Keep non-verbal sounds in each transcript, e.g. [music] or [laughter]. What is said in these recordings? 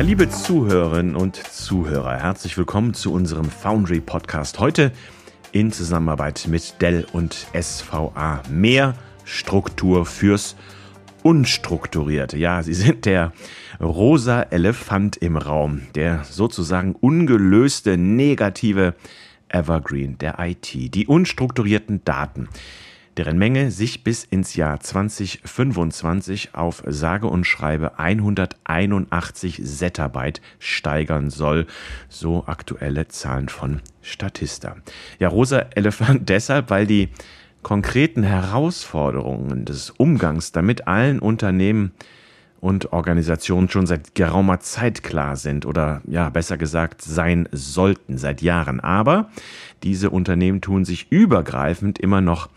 Ja, liebe Zuhörerinnen und Zuhörer, herzlich willkommen zu unserem Foundry Podcast. Heute in Zusammenarbeit mit Dell und SVA. Mehr Struktur fürs Unstrukturierte. Ja, sie sind der rosa Elefant im Raum, der sozusagen ungelöste negative Evergreen der IT, die unstrukturierten Daten deren Menge sich bis ins Jahr 2025 auf sage und schreibe 181 Zettabyte steigern soll, so aktuelle Zahlen von Statista. Ja, rosa Elefant [laughs] deshalb, weil die konkreten Herausforderungen des Umgangs damit allen Unternehmen und Organisationen schon seit geraumer Zeit klar sind oder ja, besser gesagt sein sollten seit Jahren. Aber diese Unternehmen tun sich übergreifend immer noch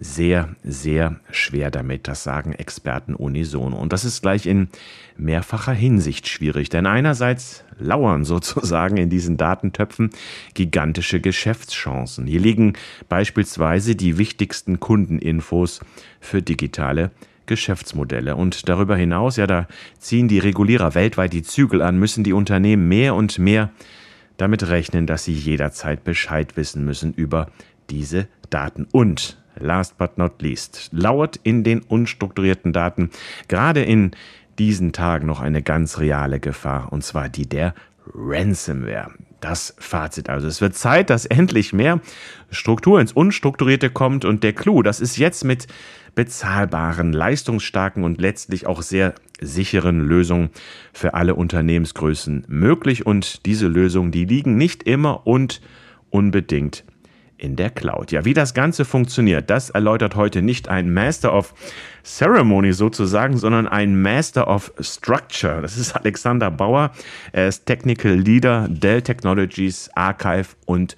sehr, sehr schwer damit. Das sagen Experten unisono. Und das ist gleich in mehrfacher Hinsicht schwierig. Denn einerseits lauern sozusagen in diesen Datentöpfen gigantische Geschäftschancen. Hier liegen beispielsweise die wichtigsten Kundeninfos für digitale Geschäftsmodelle. Und darüber hinaus, ja, da ziehen die Regulierer weltweit die Zügel an, müssen die Unternehmen mehr und mehr damit rechnen, dass sie jederzeit Bescheid wissen müssen über diese Daten. Und last but not least, lauert in den unstrukturierten Daten gerade in diesen Tagen noch eine ganz reale Gefahr, und zwar die der Ransomware. Das Fazit also. Es wird Zeit, dass endlich mehr Struktur ins Unstrukturierte kommt und der Clou, das ist jetzt mit bezahlbaren, leistungsstarken und letztlich auch sehr sicheren Lösungen für alle Unternehmensgrößen möglich und diese Lösungen, die liegen nicht immer und unbedingt in der Cloud. Ja, wie das Ganze funktioniert, das erläutert heute nicht ein Master of Ceremony sozusagen, sondern ein Master of Structure. Das ist Alexander Bauer. Er ist Technical Leader Dell Technologies Archive und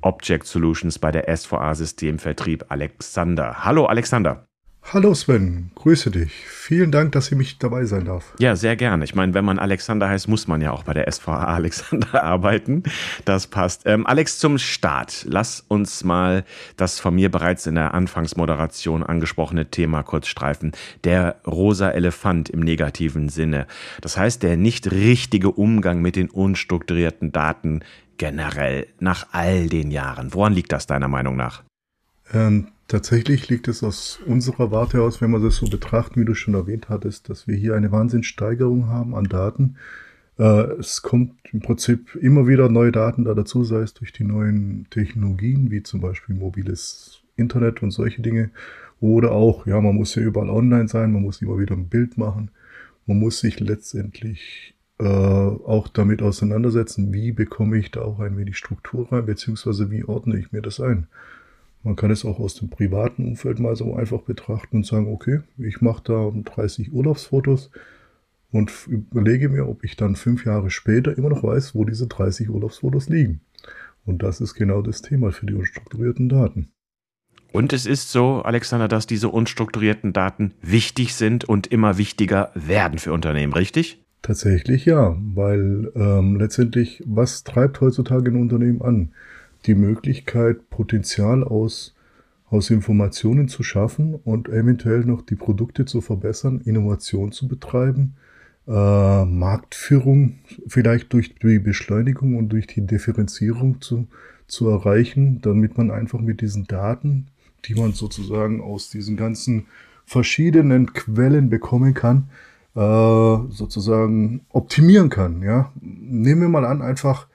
Object Solutions bei der SVA Systemvertrieb Alexander. Hallo Alexander. Hallo Sven, grüße dich. Vielen Dank, dass ich mich dabei sein darf. Ja, sehr gerne. Ich meine, wenn man Alexander heißt, muss man ja auch bei der SVA [laughs] Alexander arbeiten. Das passt. Ähm, Alex, zum Start. Lass uns mal das von mir bereits in der Anfangsmoderation angesprochene Thema kurz streifen. Der rosa Elefant im negativen Sinne. Das heißt, der nicht richtige Umgang mit den unstrukturierten Daten generell nach all den Jahren. Woran liegt das deiner Meinung nach? Ähm, Tatsächlich liegt es aus unserer Warte aus, wenn man das so betrachtet, wie du schon erwähnt hattest, dass wir hier eine Wahnsinnssteigerung haben an Daten. Äh, es kommt im Prinzip immer wieder neue Daten da dazu, sei es durch die neuen Technologien, wie zum Beispiel mobiles Internet und solche Dinge. Oder auch, ja, man muss ja überall online sein, man muss immer wieder ein Bild machen. Man muss sich letztendlich äh, auch damit auseinandersetzen, wie bekomme ich da auch ein wenig Struktur rein, beziehungsweise wie ordne ich mir das ein. Man kann es auch aus dem privaten Umfeld mal so einfach betrachten und sagen, okay, ich mache da 30 Urlaubsfotos und überlege mir, ob ich dann fünf Jahre später immer noch weiß, wo diese 30 Urlaubsfotos liegen. Und das ist genau das Thema für die unstrukturierten Daten. Und es ist so, Alexander, dass diese unstrukturierten Daten wichtig sind und immer wichtiger werden für Unternehmen, richtig? Tatsächlich ja, weil ähm, letztendlich, was treibt heutzutage ein Unternehmen an? Die Möglichkeit, Potenzial aus, aus Informationen zu schaffen und eventuell noch die Produkte zu verbessern, Innovation zu betreiben, äh, Marktführung vielleicht durch die Beschleunigung und durch die Differenzierung zu, zu erreichen, damit man einfach mit diesen Daten, die man sozusagen aus diesen ganzen verschiedenen Quellen bekommen kann, äh, sozusagen optimieren kann. Ja? Nehmen wir mal an, einfach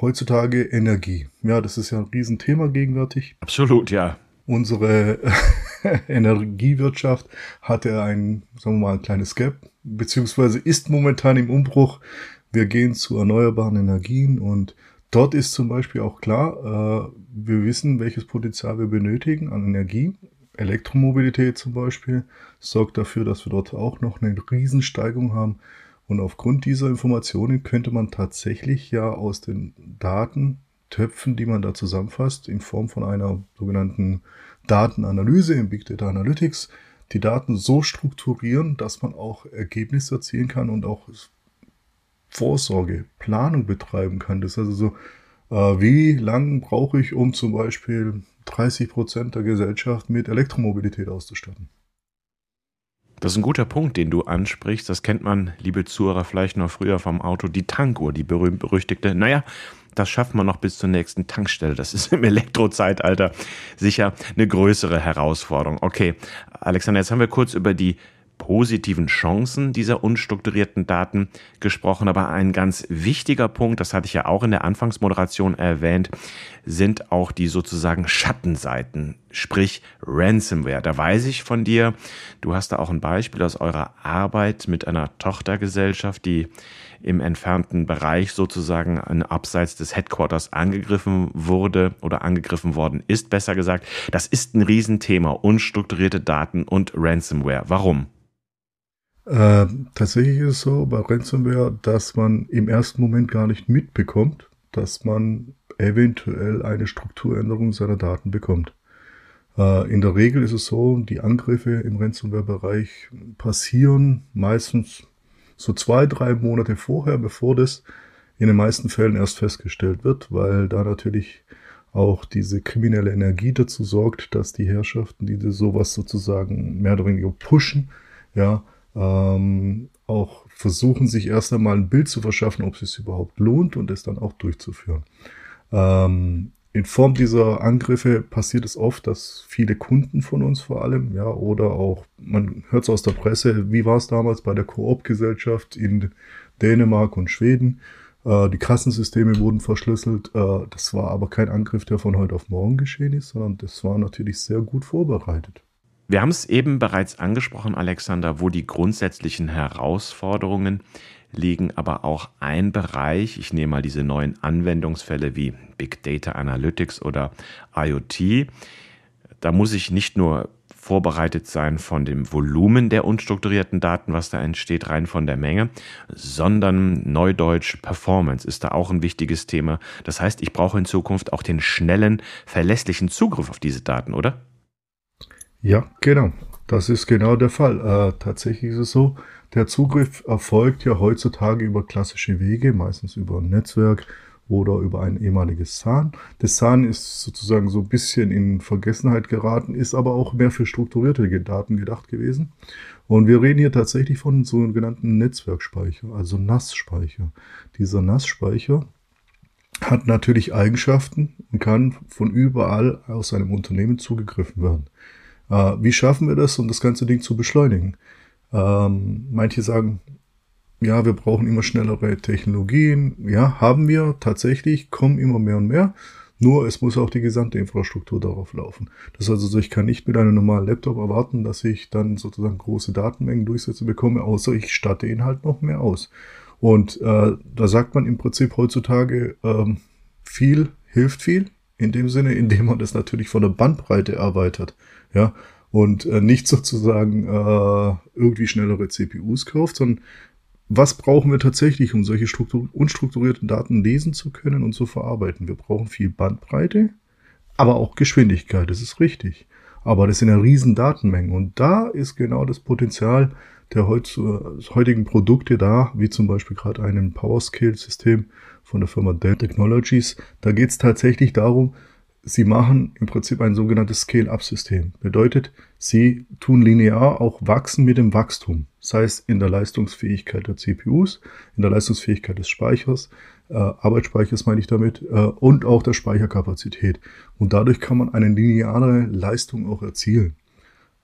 heutzutage Energie. Ja, das ist ja ein Riesenthema gegenwärtig. Absolut, ja. Unsere [laughs] Energiewirtschaft hatte ein, sagen wir mal, ein kleines Gap, beziehungsweise ist momentan im Umbruch. Wir gehen zu erneuerbaren Energien und dort ist zum Beispiel auch klar, äh, wir wissen, welches Potenzial wir benötigen an Energie. Elektromobilität zum Beispiel sorgt dafür, dass wir dort auch noch eine Riesensteigung haben. Und aufgrund dieser Informationen könnte man tatsächlich ja aus den Datentöpfen, die man da zusammenfasst, in Form von einer sogenannten Datenanalyse im Big Data Analytics, die Daten so strukturieren, dass man auch Ergebnisse erzielen kann und auch Vorsorge, Planung betreiben kann. Das ist also so, äh, wie lang brauche ich, um zum Beispiel 30 Prozent der Gesellschaft mit Elektromobilität auszustatten? Das ist ein guter Punkt, den du ansprichst. Das kennt man, liebe Zuhörer, vielleicht noch früher vom Auto, die Tankuhr, die berühmt-berüchtigte. Naja, das schafft man noch bis zur nächsten Tankstelle. Das ist [laughs] im Elektrozeitalter sicher eine größere Herausforderung. Okay, Alexander, jetzt haben wir kurz über die positiven Chancen dieser unstrukturierten Daten gesprochen, aber ein ganz wichtiger Punkt, das hatte ich ja auch in der Anfangsmoderation erwähnt, sind auch die sozusagen Schattenseiten, sprich Ransomware. Da weiß ich von dir, du hast da auch ein Beispiel aus eurer Arbeit mit einer Tochtergesellschaft, die im entfernten Bereich sozusagen abseits des Headquarters angegriffen wurde oder angegriffen worden ist, besser gesagt. Das ist ein Riesenthema, unstrukturierte Daten und Ransomware. Warum? Äh, tatsächlich ist es so bei Ransomware, dass man im ersten Moment gar nicht mitbekommt, dass man eventuell eine Strukturänderung seiner Daten bekommt. Äh, in der Regel ist es so, die Angriffe im Ransomware-Bereich passieren meistens so zwei, drei Monate vorher, bevor das in den meisten Fällen erst festgestellt wird, weil da natürlich auch diese kriminelle Energie dazu sorgt, dass die Herrschaften, die sowas sozusagen mehr oder weniger pushen, ja, ähm, auch versuchen, sich erst einmal ein Bild zu verschaffen, ob es sich überhaupt lohnt und es dann auch durchzuführen. Ähm, in Form dieser Angriffe passiert es oft, dass viele Kunden von uns vor allem, ja, oder auch, man hört es aus der Presse, wie war es damals bei der Koop-Gesellschaft in Dänemark und Schweden. Äh, die Kassensysteme wurden verschlüsselt. Äh, das war aber kein Angriff, der von heute auf morgen geschehen ist, sondern das war natürlich sehr gut vorbereitet. Wir haben es eben bereits angesprochen, Alexander, wo die grundsätzlichen Herausforderungen liegen, aber auch ein Bereich, ich nehme mal diese neuen Anwendungsfälle wie Big Data Analytics oder IoT, da muss ich nicht nur vorbereitet sein von dem Volumen der unstrukturierten Daten, was da entsteht, rein von der Menge, sondern Neudeutsch Performance ist da auch ein wichtiges Thema. Das heißt, ich brauche in Zukunft auch den schnellen, verlässlichen Zugriff auf diese Daten, oder? Ja, genau. Das ist genau der Fall. Äh, tatsächlich ist es so, der Zugriff erfolgt ja heutzutage über klassische Wege, meistens über ein Netzwerk oder über ein ehemaliges SAN. Das SAN ist sozusagen so ein bisschen in Vergessenheit geraten, ist aber auch mehr für strukturierte Daten gedacht gewesen. Und wir reden hier tatsächlich von sogenannten Netzwerkspeicher, also NAS-Speicher. Dieser NAS-Speicher hat natürlich Eigenschaften und kann von überall aus einem Unternehmen zugegriffen werden. Äh, wie schaffen wir das, um das ganze Ding zu beschleunigen? Ähm, manche sagen, ja, wir brauchen immer schnellere Technologien. Ja, haben wir tatsächlich, kommen immer mehr und mehr. Nur es muss auch die gesamte Infrastruktur darauf laufen. Das heißt also, ich kann nicht mit einem normalen Laptop erwarten, dass ich dann sozusagen große Datenmengen durchsetze bekomme, außer ich statte ihn halt noch mehr aus. Und äh, da sagt man im Prinzip heutzutage, ähm, viel hilft viel, in dem Sinne, indem man das natürlich von der Bandbreite erweitert ja, und äh, nicht sozusagen äh, irgendwie schnellere CPUs kauft, sondern was brauchen wir tatsächlich, um solche Struktur unstrukturierten Daten lesen zu können und zu verarbeiten? Wir brauchen viel Bandbreite, aber auch Geschwindigkeit, das ist richtig. Aber das sind ja riesen Datenmengen und da ist genau das Potenzial der heutigen Produkte da, wie zum Beispiel gerade einem PowerScale-System von der Firma Dell Technologies. Da geht es tatsächlich darum, Sie machen im Prinzip ein sogenanntes Scale-up-System. Bedeutet, Sie tun linear auch wachsen mit dem Wachstum. Sei es in der Leistungsfähigkeit der CPUs, in der Leistungsfähigkeit des Speichers, äh, Arbeitsspeichers meine ich damit, äh, und auch der Speicherkapazität. Und dadurch kann man eine lineare Leistung auch erzielen.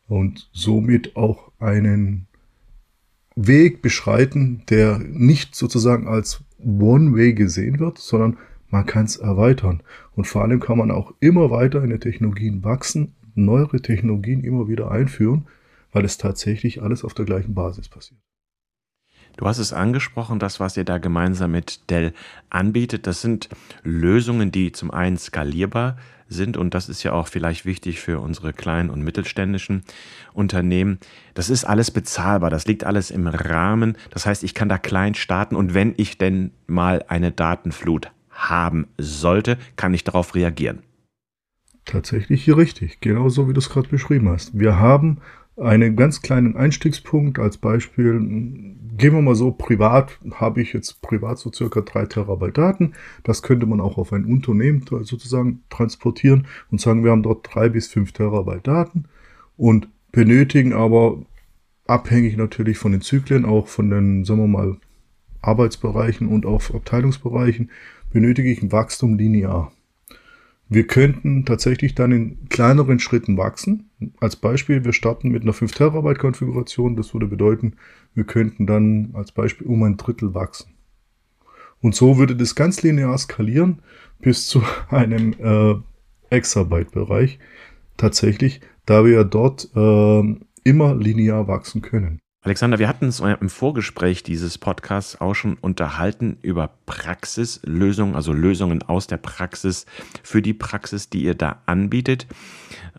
Und somit auch einen Weg beschreiten, der nicht sozusagen als One-Way gesehen wird, sondern man kann es erweitern. Und vor allem kann man auch immer weiter in den Technologien wachsen, neuere Technologien immer wieder einführen, weil es tatsächlich alles auf der gleichen Basis passiert. Du hast es angesprochen, das, was ihr da gemeinsam mit Dell anbietet, das sind Lösungen, die zum einen skalierbar sind und das ist ja auch vielleicht wichtig für unsere kleinen und mittelständischen Unternehmen. Das ist alles bezahlbar, das liegt alles im Rahmen. Das heißt, ich kann da klein starten und wenn ich denn mal eine Datenflut haben sollte, kann ich darauf reagieren. Tatsächlich hier richtig, genauso wie du es gerade beschrieben hast. Wir haben einen ganz kleinen Einstiegspunkt als Beispiel. Gehen wir mal so, privat habe ich jetzt privat so circa drei Terabyte Daten. Das könnte man auch auf ein Unternehmen sozusagen transportieren und sagen, wir haben dort drei bis fünf Terabyte Daten und benötigen aber abhängig natürlich von den Zyklen, auch von den, sagen wir mal, Arbeitsbereichen und auch Abteilungsbereichen, benötige ich ein Wachstum linear. Wir könnten tatsächlich dann in kleineren Schritten wachsen. Als Beispiel, wir starten mit einer 5 Terabyte Konfiguration. Das würde bedeuten, wir könnten dann als Beispiel um ein Drittel wachsen. Und so würde das ganz linear skalieren bis zu [laughs] einem äh, Exabyte-Bereich. Tatsächlich, da wir ja dort äh, immer linear wachsen können. Alexander, wir hatten uns im Vorgespräch dieses Podcasts auch schon unterhalten über Praxislösungen, also Lösungen aus der Praxis für die Praxis, die ihr da anbietet.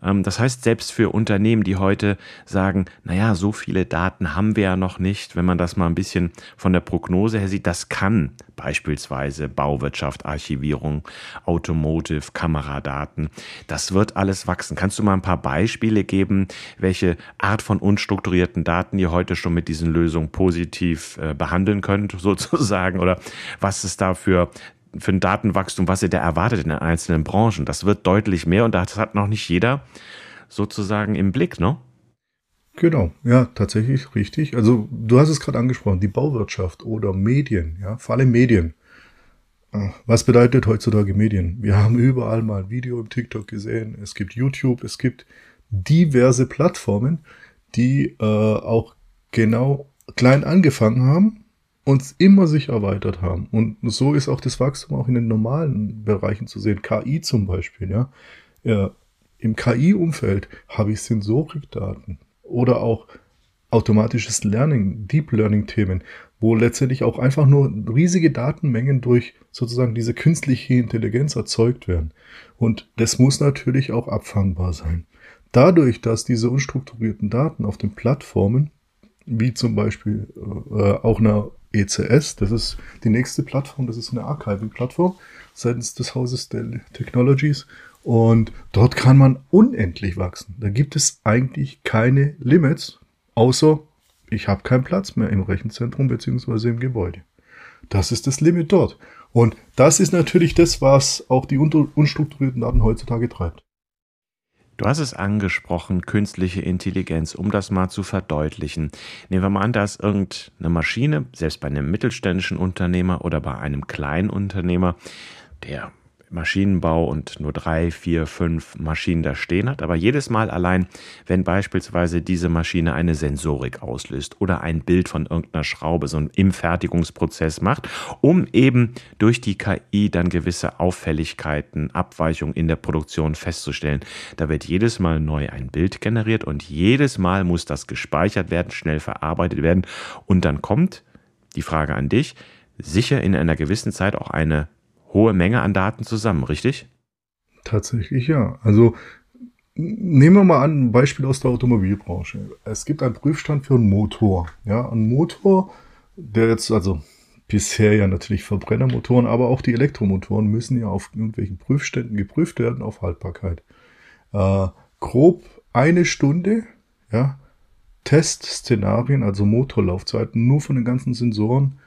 Ähm, das heißt, selbst für Unternehmen, die heute sagen, naja, so viele Daten haben wir ja noch nicht, wenn man das mal ein bisschen von der Prognose her sieht, das kann beispielsweise Bauwirtschaft, Archivierung, Automotive, Kameradaten, das wird alles wachsen. Kannst du mal ein paar Beispiele geben, welche Art von unstrukturierten Daten ihr heute schon mit diesen Lösungen positiv äh, behandeln könnt, [laughs] sozusagen, oder was es da für für ein Datenwachstum, was ihr da erwartet in den einzelnen Branchen. Das wird deutlich mehr und das hat noch nicht jeder sozusagen im Blick, ne? Genau, ja, tatsächlich richtig. Also du hast es gerade angesprochen, die Bauwirtschaft oder Medien, ja, vor allem Medien. Ah, was bedeutet heutzutage Medien? Wir haben überall mal ein Video im TikTok gesehen, es gibt YouTube, es gibt diverse Plattformen, die äh, auch genau klein angefangen haben und immer sich erweitert haben. Und so ist auch das Wachstum auch in den normalen Bereichen zu sehen. KI zum Beispiel, ja. ja Im KI-Umfeld habe ich Sensorikdaten oder auch automatisches Learning, Deep Learning-Themen, wo letztendlich auch einfach nur riesige Datenmengen durch sozusagen diese künstliche Intelligenz erzeugt werden. Und das muss natürlich auch abfangbar sein. Dadurch, dass diese unstrukturierten Daten auf den Plattformen wie zum Beispiel äh, auch einer ECS, das ist die nächste Plattform, das ist eine Archiving-Plattform seitens des Hauses Dell Technologies und dort kann man unendlich wachsen. Da gibt es eigentlich keine Limits, außer ich habe keinen Platz mehr im Rechenzentrum beziehungsweise im Gebäude. Das ist das Limit dort. Und das ist natürlich das, was auch die unstrukturierten Daten heutzutage treibt. Du hast es angesprochen, künstliche Intelligenz, um das mal zu verdeutlichen. Nehmen wir mal an, da ist irgendeine Maschine, selbst bei einem mittelständischen Unternehmer oder bei einem kleinen Unternehmer, der Maschinenbau und nur drei, vier, fünf Maschinen da stehen hat. Aber jedes Mal allein, wenn beispielsweise diese Maschine eine Sensorik auslöst oder ein Bild von irgendeiner Schraube so im Fertigungsprozess macht, um eben durch die KI dann gewisse Auffälligkeiten, Abweichungen in der Produktion festzustellen. Da wird jedes Mal neu ein Bild generiert und jedes Mal muss das gespeichert werden, schnell verarbeitet werden und dann kommt die Frage an dich, sicher in einer gewissen Zeit auch eine hohe Menge an Daten zusammen, richtig? Tatsächlich ja. Also nehmen wir mal an, ein Beispiel aus der Automobilbranche. Es gibt einen Prüfstand für einen Motor. Ja, ein Motor, der jetzt, also bisher ja natürlich Verbrennermotoren, aber auch die Elektromotoren müssen ja auf irgendwelchen Prüfständen geprüft werden auf Haltbarkeit. Äh, grob eine Stunde, ja, Testszenarien, also Motorlaufzeiten, nur von den ganzen Sensoren,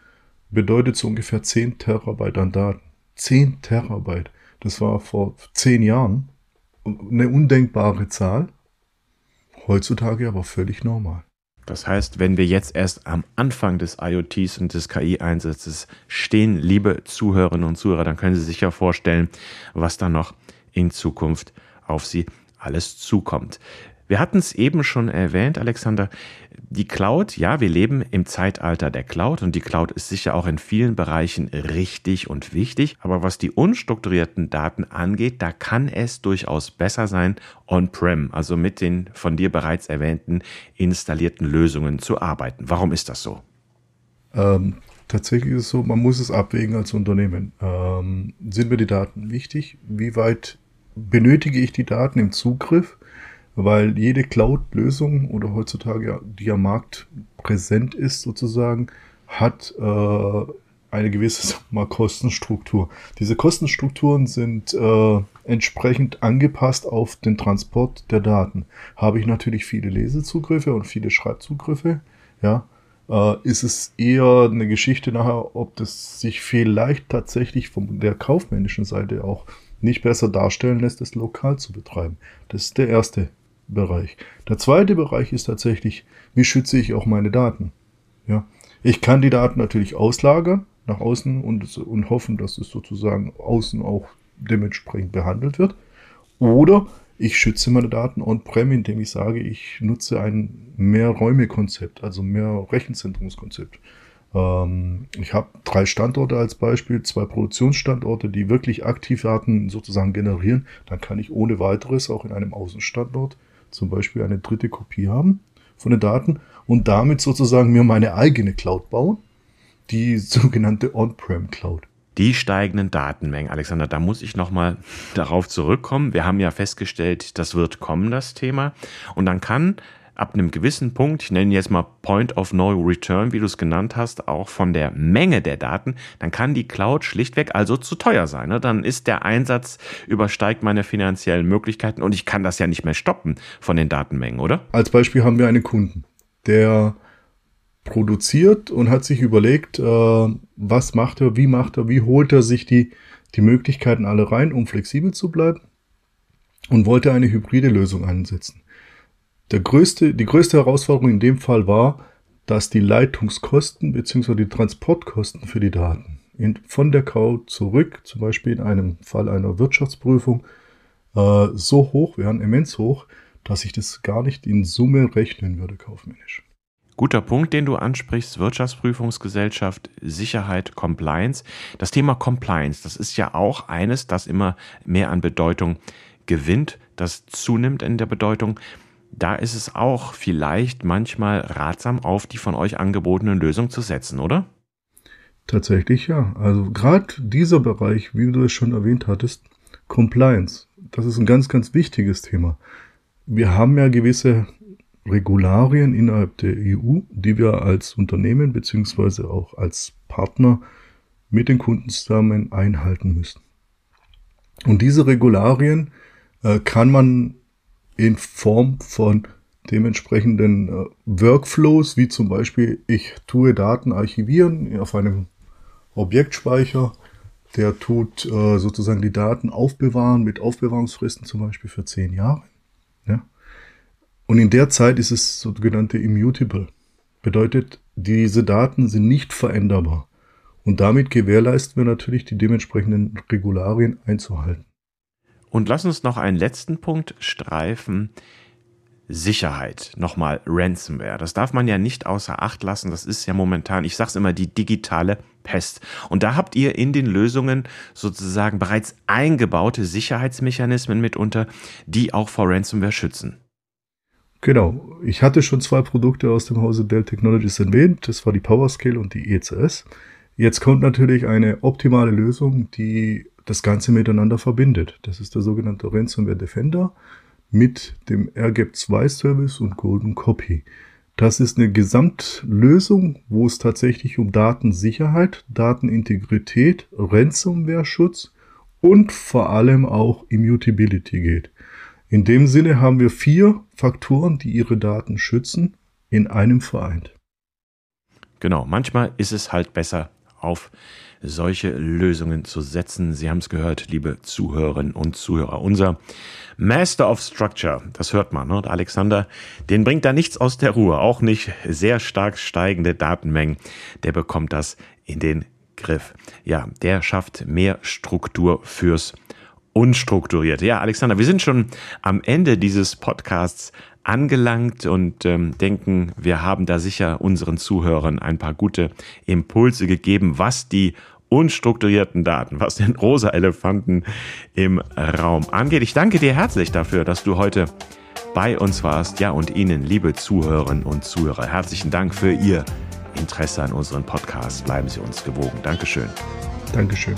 bedeutet so ungefähr 10 Terabyte an Daten. 10 Terabyte. Das war vor 10 Jahren eine undenkbare Zahl. Heutzutage aber völlig normal. Das heißt, wenn wir jetzt erst am Anfang des IoTs und des KI-Einsatzes stehen, liebe Zuhörerinnen und Zuhörer, dann können Sie sich ja vorstellen, was da noch in Zukunft auf Sie alles zukommt. Wir hatten es eben schon erwähnt, Alexander, die Cloud, ja, wir leben im Zeitalter der Cloud und die Cloud ist sicher auch in vielen Bereichen richtig und wichtig, aber was die unstrukturierten Daten angeht, da kann es durchaus besser sein, on-prem, also mit den von dir bereits erwähnten installierten Lösungen zu arbeiten. Warum ist das so? Ähm, tatsächlich ist es so, man muss es abwägen als Unternehmen. Ähm, sind mir die Daten wichtig? Wie weit benötige ich die Daten im Zugriff? Weil jede Cloud-Lösung oder heutzutage, die am Markt präsent ist sozusagen, hat äh, eine gewisse [laughs] mal, Kostenstruktur. Diese Kostenstrukturen sind äh, entsprechend angepasst auf den Transport der Daten. Habe ich natürlich viele Lesezugriffe und viele Schreibzugriffe, ja, äh, ist es eher eine Geschichte nachher, ob das sich vielleicht tatsächlich von der kaufmännischen Seite auch nicht besser darstellen lässt, es lokal zu betreiben. Das ist der erste Bereich. Der zweite Bereich ist tatsächlich, wie schütze ich auch meine Daten? Ja, ich kann die Daten natürlich auslagern nach außen und, und hoffen, dass es sozusagen außen auch dementsprechend behandelt wird. Oder ich schütze meine Daten on-prem, indem ich sage, ich nutze ein Mehrräume-Konzept, also mehr Rechenzentrumskonzept. Ähm, ich habe drei Standorte als Beispiel, zwei Produktionsstandorte, die wirklich aktiv Daten sozusagen generieren. Dann kann ich ohne weiteres auch in einem Außenstandort zum Beispiel eine dritte Kopie haben von den Daten und damit sozusagen mir meine eigene Cloud bauen, die [laughs] sogenannte On-Prem Cloud. Die steigenden Datenmengen, Alexander, da muss ich nochmal darauf zurückkommen. Wir haben ja festgestellt, das wird kommen, das Thema. Und dann kann ab einem gewissen Punkt, ich nenne jetzt mal Point of No Return, wie du es genannt hast, auch von der Menge der Daten, dann kann die Cloud schlichtweg also zu teuer sein. Ne? Dann ist der Einsatz übersteigt meine finanziellen Möglichkeiten und ich kann das ja nicht mehr stoppen von den Datenmengen, oder? Als Beispiel haben wir einen Kunden, der produziert und hat sich überlegt, äh, was macht er, wie macht er, wie holt er sich die, die Möglichkeiten alle rein, um flexibel zu bleiben und wollte eine hybride Lösung einsetzen. Der größte, die größte Herausforderung in dem Fall war, dass die Leitungskosten bzw. die Transportkosten für die Daten in, von der Cloud zurück, zum Beispiel in einem Fall einer Wirtschaftsprüfung, äh, so hoch wären, immens hoch, dass ich das gar nicht in Summe rechnen würde kaufmännisch. Guter Punkt, den du ansprichst, Wirtschaftsprüfungsgesellschaft, Sicherheit, Compliance. Das Thema Compliance, das ist ja auch eines, das immer mehr an Bedeutung gewinnt, das zunimmt in der Bedeutung. Da ist es auch vielleicht manchmal ratsam, auf die von euch angebotenen Lösungen zu setzen, oder? Tatsächlich ja. Also gerade dieser Bereich, wie du es schon erwähnt hattest, Compliance, das ist ein ganz, ganz wichtiges Thema. Wir haben ja gewisse Regularien innerhalb der EU, die wir als Unternehmen beziehungsweise auch als Partner mit den Kunden zusammen einhalten müssen. Und diese Regularien äh, kann man in Form von dementsprechenden äh, Workflows, wie zum Beispiel ich tue Daten archivieren auf einem Objektspeicher, der tut äh, sozusagen die Daten aufbewahren mit Aufbewahrungsfristen zum Beispiel für zehn Jahre. Ja? Und in der Zeit ist es sogenannte immutable. Bedeutet, diese Daten sind nicht veränderbar. Und damit gewährleisten wir natürlich die dementsprechenden Regularien einzuhalten. Und lass uns noch einen letzten Punkt streifen. Sicherheit, nochmal Ransomware. Das darf man ja nicht außer Acht lassen. Das ist ja momentan, ich sag's immer, die digitale Pest. Und da habt ihr in den Lösungen sozusagen bereits eingebaute Sicherheitsmechanismen mitunter, die auch vor Ransomware schützen. Genau. Ich hatte schon zwei Produkte aus dem Hause Dell Technologies erwähnt. Das war die PowerScale und die ECS. Jetzt kommt natürlich eine optimale Lösung, die das Ganze miteinander verbindet. Das ist der sogenannte Ransomware Defender mit dem RGAP 2 Service und Golden Copy. Das ist eine Gesamtlösung, wo es tatsächlich um Datensicherheit, Datenintegrität, Ransomware-Schutz und vor allem auch Immutability geht. In dem Sinne haben wir vier Faktoren, die ihre Daten schützen, in einem vereint. Genau, manchmal ist es halt besser, auf solche Lösungen zu setzen. Sie haben es gehört, liebe Zuhörerinnen und Zuhörer. Unser Master of Structure, das hört man, ne? Alexander, den bringt da nichts aus der Ruhe, auch nicht sehr stark steigende Datenmengen. Der bekommt das in den Griff. Ja, der schafft mehr Struktur fürs unstrukturiert. Ja, Alexander, wir sind schon am Ende dieses Podcasts angelangt und ähm, denken, wir haben da sicher unseren Zuhörern ein paar gute Impulse gegeben, was die unstrukturierten Daten, was den rosa Elefanten im Raum angeht. Ich danke dir herzlich dafür, dass du heute bei uns warst. Ja, und Ihnen, liebe Zuhörerinnen und Zuhörer, herzlichen Dank für Ihr Interesse an unseren Podcast. Bleiben Sie uns gewogen. Dankeschön. Dankeschön.